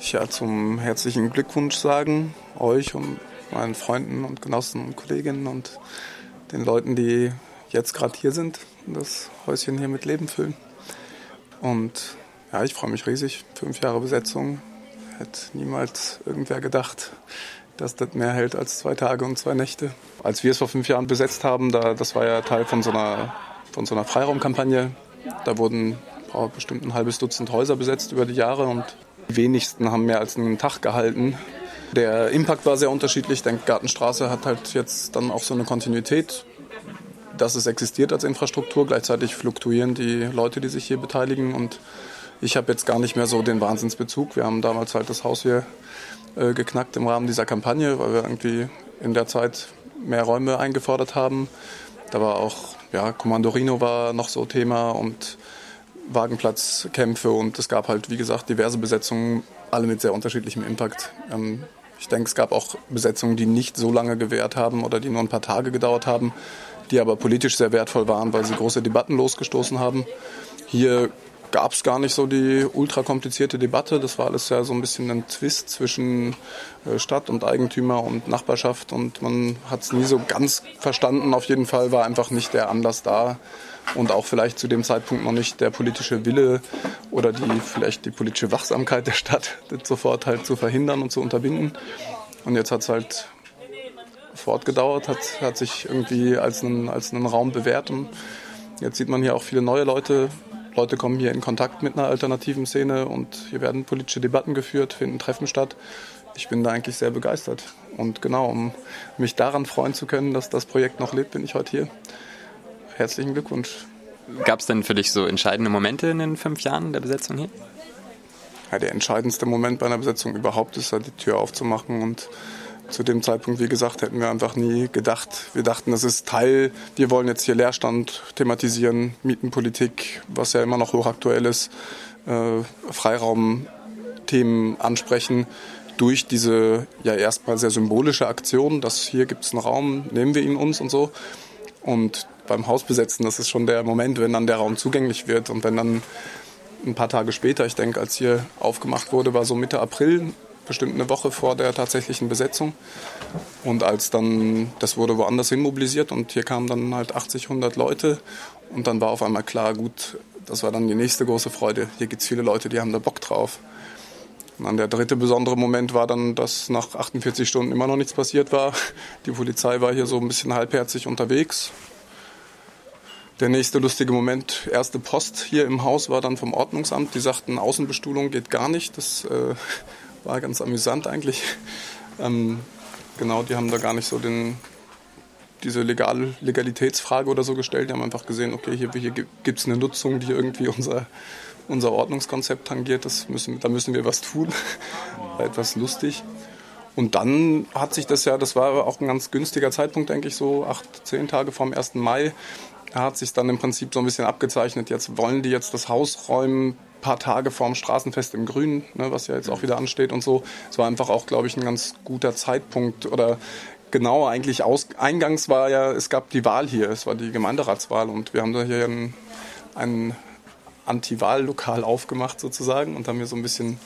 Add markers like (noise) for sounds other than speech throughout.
ja, zum herzlichen Glückwunsch sagen, euch und meinen Freunden und Genossen und Kolleginnen und den Leuten, die jetzt gerade hier sind das Häuschen hier mit Leben füllen. Und ja, ich freue mich riesig. Fünf Jahre Besetzung. Hätte niemals irgendwer gedacht, dass das mehr hält als zwei Tage und zwei Nächte. Als wir es vor fünf Jahren besetzt haben, da, das war ja Teil von so einer, von so einer Freiraumkampagne. Da wurden bestimmt ein halbes Dutzend Häuser besetzt über die Jahre und die wenigsten haben mehr als einen Tag gehalten. Der Impact war sehr unterschiedlich. Ich Gartenstraße hat halt jetzt dann auch so eine Kontinuität, dass es existiert als Infrastruktur. Gleichzeitig fluktuieren die Leute, die sich hier beteiligen. Und ich habe jetzt gar nicht mehr so den Wahnsinnsbezug. Wir haben damals halt das Haus hier äh, geknackt im Rahmen dieser Kampagne, weil wir irgendwie in der Zeit mehr Räume eingefordert haben. Da war auch, ja, Comandorino war noch so Thema und Wagenplatzkämpfe und es gab halt, wie gesagt, diverse Besetzungen, alle mit sehr unterschiedlichem Impact. Ähm, ich denke, es gab auch Besetzungen, die nicht so lange gewährt haben oder die nur ein paar Tage gedauert haben, die aber politisch sehr wertvoll waren, weil sie große Debatten losgestoßen haben. Hier gab es gar nicht so die ultra komplizierte Debatte. Das war alles ja so ein bisschen ein Twist zwischen äh, Stadt und Eigentümer und Nachbarschaft und man hat es nie so ganz verstanden. Auf jeden Fall war einfach nicht der Anlass da, und auch vielleicht zu dem Zeitpunkt noch nicht der politische Wille oder die vielleicht die politische Wachsamkeit der Stadt, (laughs) das sofort halt zu verhindern und zu unterbinden. Und jetzt hat es halt fortgedauert, hat, hat sich irgendwie als einen, als einen Raum bewährt und jetzt sieht man hier auch viele neue Leute. Leute kommen hier in Kontakt mit einer alternativen Szene und hier werden politische Debatten geführt, finden Treffen statt. Ich bin da eigentlich sehr begeistert. Und genau, um mich daran freuen zu können, dass das Projekt noch lebt, bin ich heute hier herzlichen Glückwunsch. Gab es denn für dich so entscheidende Momente in den fünf Jahren der Besetzung hier? Ja, der entscheidendste Moment bei einer Besetzung überhaupt ist, halt die Tür aufzumachen. Und zu dem Zeitpunkt, wie gesagt, hätten wir einfach nie gedacht. Wir dachten, das ist Teil, wir wollen jetzt hier Leerstand thematisieren, Mietenpolitik, was ja immer noch hochaktuell ist, äh, Freiraumthemen ansprechen durch diese ja erstmal sehr symbolische Aktion, dass hier gibt es einen Raum, nehmen wir ihn uns und so. Und beim Haus besetzen, das ist schon der Moment, wenn dann der Raum zugänglich wird und wenn dann ein paar Tage später, ich denke, als hier aufgemacht wurde, war so Mitte April, bestimmt eine Woche vor der tatsächlichen Besetzung. Und als dann, das wurde woanders hin mobilisiert und hier kamen dann halt 80, 100 Leute und dann war auf einmal klar, gut, das war dann die nächste große Freude. Hier gibt es viele Leute, die haben da Bock drauf. Und dann der dritte besondere Moment war dann, dass nach 48 Stunden immer noch nichts passiert war. Die Polizei war hier so ein bisschen halbherzig unterwegs, der nächste lustige Moment, erste Post hier im Haus war dann vom Ordnungsamt. Die sagten, Außenbestuhlung geht gar nicht. Das äh, war ganz amüsant eigentlich. Ähm, genau, die haben da gar nicht so den, diese Legal Legalitätsfrage oder so gestellt. Die haben einfach gesehen, okay, hier, hier gibt es eine Nutzung, die irgendwie unser, unser Ordnungskonzept tangiert. Das müssen, da müssen wir was tun. (laughs) War etwas lustig. Und dann hat sich das ja, das war auch ein ganz günstiger Zeitpunkt, denke ich, so acht, zehn Tage vom 1. Mai, da hat sich dann im Prinzip so ein bisschen abgezeichnet. Jetzt wollen die jetzt das Haus räumen, paar Tage vorm Straßenfest im Grün, ne, was ja jetzt auch wieder ansteht und so. Es war einfach auch, glaube ich, ein ganz guter Zeitpunkt oder genau eigentlich aus, eingangs war ja, es gab die Wahl hier, es war die Gemeinderatswahl und wir haben da hier ein, ein Anti-Wahl-Lokal aufgemacht sozusagen und haben hier so ein bisschen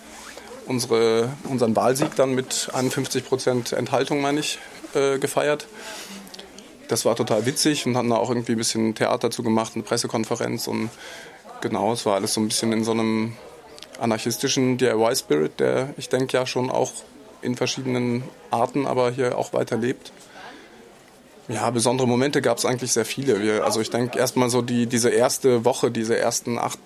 unsere, unseren Wahlsieg dann mit 51 Prozent Enthaltung, meine ich, äh, gefeiert das war total witzig und hatten da auch irgendwie ein bisschen Theater zu gemacht, eine Pressekonferenz und genau, es war alles so ein bisschen in so einem anarchistischen DIY-Spirit, der ich denke ja schon auch in verschiedenen Arten, aber hier auch weiter lebt. Ja, besondere Momente gab es eigentlich sehr viele. Wir, also ich denke erstmal so die, diese erste Woche, diese ersten acht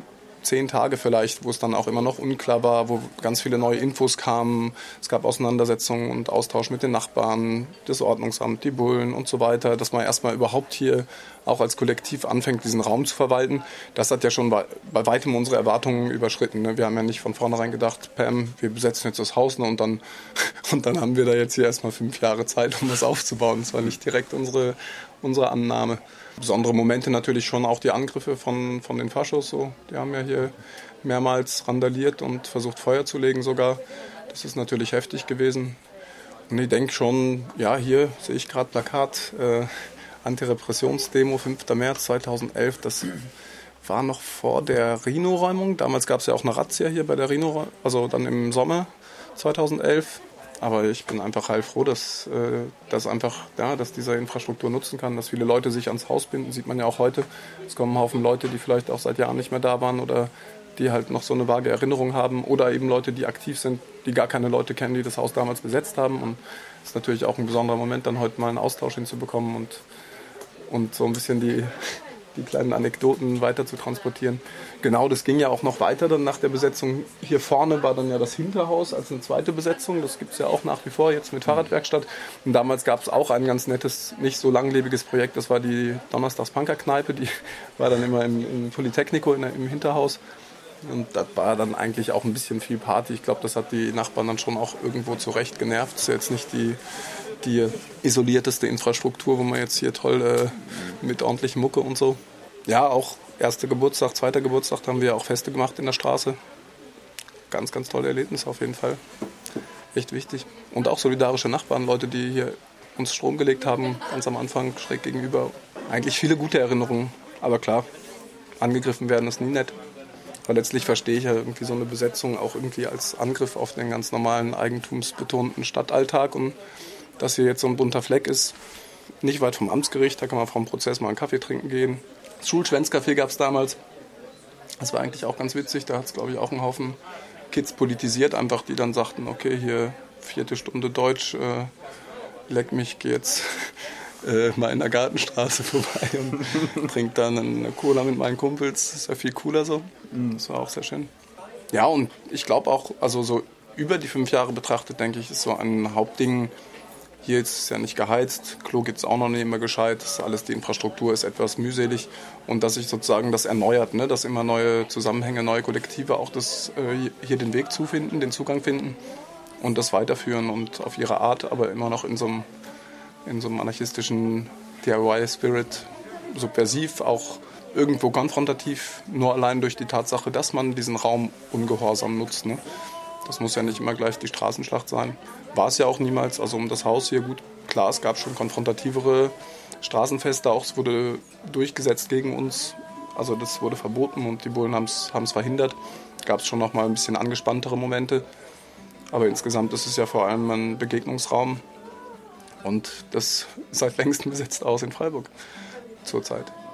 zehn Tage vielleicht, wo es dann auch immer noch unklar war, wo ganz viele neue Infos kamen. Es gab Auseinandersetzungen und Austausch mit den Nachbarn, das Ordnungsamt, die Bullen und so weiter, dass man erstmal überhaupt hier auch als Kollektiv anfängt, diesen Raum zu verwalten. Das hat ja schon bei, bei weitem unsere Erwartungen überschritten. Ne? Wir haben ja nicht von vornherein gedacht, Pam, wir besetzen jetzt das Haus ne? und, dann, (laughs) und dann haben wir da jetzt hier erstmal fünf Jahre Zeit, um das aufzubauen. Das war nicht direkt unsere, unsere Annahme. Besondere Momente natürlich schon auch die Angriffe von, von den Faschos. So. Die haben ja hier mehrmals randaliert und versucht Feuer zu legen sogar. Das ist natürlich heftig gewesen. Und ich denke schon, ja, hier sehe ich gerade Plakat, äh, Antirepressionsdemo 5. März 2011. Das war noch vor der Rhino-Räumung. Damals gab es ja auch eine Razzia hier bei der Rhino, also dann im Sommer 2011. Aber ich bin einfach heilfroh, dass, äh, dass einfach, ja, dass diese Infrastruktur nutzen kann, dass viele Leute sich ans Haus binden, sieht man ja auch heute. Es kommen ein Haufen Leute, die vielleicht auch seit Jahren nicht mehr da waren oder die halt noch so eine vage Erinnerung haben oder eben Leute, die aktiv sind, die gar keine Leute kennen, die das Haus damals besetzt haben. Und es ist natürlich auch ein besonderer Moment, dann heute mal einen Austausch hinzubekommen und, und so ein bisschen die, die kleinen Anekdoten weiter zu transportieren. Genau, das ging ja auch noch weiter dann nach der Besetzung. Hier vorne war dann ja das Hinterhaus als eine zweite Besetzung. Das gibt es ja auch nach wie vor jetzt mit Fahrradwerkstatt. Und damals gab es auch ein ganz nettes, nicht so langlebiges Projekt. Das war die Donnerstags-Punker-Kneipe. Die (laughs) war dann immer im, im Polytechnico in, im Hinterhaus. Und das war dann eigentlich auch ein bisschen viel Party. Ich glaube, das hat die Nachbarn dann schon auch irgendwo zurecht genervt. Das ist jetzt nicht die, die isolierteste Infrastruktur, wo man jetzt hier toll äh, mit ordentlichem Mucke und so. Ja, auch erster Geburtstag, zweiter Geburtstag haben wir auch Feste gemacht in der Straße. Ganz, ganz tolle Erlebnis auf jeden Fall. Echt wichtig. Und auch solidarische Nachbarn, Leute, die hier uns Strom gelegt haben, ganz am Anfang schräg gegenüber. Eigentlich viele gute Erinnerungen. Aber klar, angegriffen werden ist nie nett. Weil letztlich verstehe ich ja irgendwie so eine Besetzung auch irgendwie als Angriff auf den ganz normalen eigentumsbetonten Stadtalltag. Und dass hier jetzt so ein bunter Fleck ist, nicht weit vom Amtsgericht, da kann man vom Prozess mal einen Kaffee trinken gehen. Schulschwänzcafé gab es damals. Das war eigentlich auch ganz witzig. Da hat es, glaube ich, auch einen Haufen Kids politisiert, einfach die dann sagten, okay, hier vierte Stunde Deutsch, äh, leck mich, geh jetzt (laughs) äh, mal in der Gartenstraße (laughs) vorbei und (laughs) trinke dann eine Cola mit meinen Kumpels. Das ist ja viel cooler so. Mhm. Das war auch sehr schön. Ja, und ich glaube auch, also so über die fünf Jahre betrachtet, denke ich, ist so ein Hauptding, hier ist es ja nicht geheizt, Klo gibt es auch noch nicht immer gescheit, das alles, die Infrastruktur ist etwas mühselig und dass sich sozusagen das erneuert, ne? dass immer neue Zusammenhänge, neue Kollektive auch das, äh, hier den Weg zufinden, den Zugang finden und das weiterführen und auf ihre Art, aber immer noch in so einem in so einem anarchistischen DIY-Spirit subversiv, auch irgendwo konfrontativ, nur allein durch die Tatsache, dass man diesen Raum ungehorsam nutzt. Ne? Das muss ja nicht immer gleich die Straßenschlacht sein. War es ja auch niemals. Also um das Haus hier gut, klar, es gab schon konfrontativere Straßenfeste, auch es wurde durchgesetzt gegen uns. Also das wurde verboten und die Bullen haben es verhindert. Gab es schon noch mal ein bisschen angespanntere Momente. Aber insgesamt ist es ja vor allem ein Begegnungsraum, und das (laughs) seit längst besetzt aus in Freiburg zurzeit.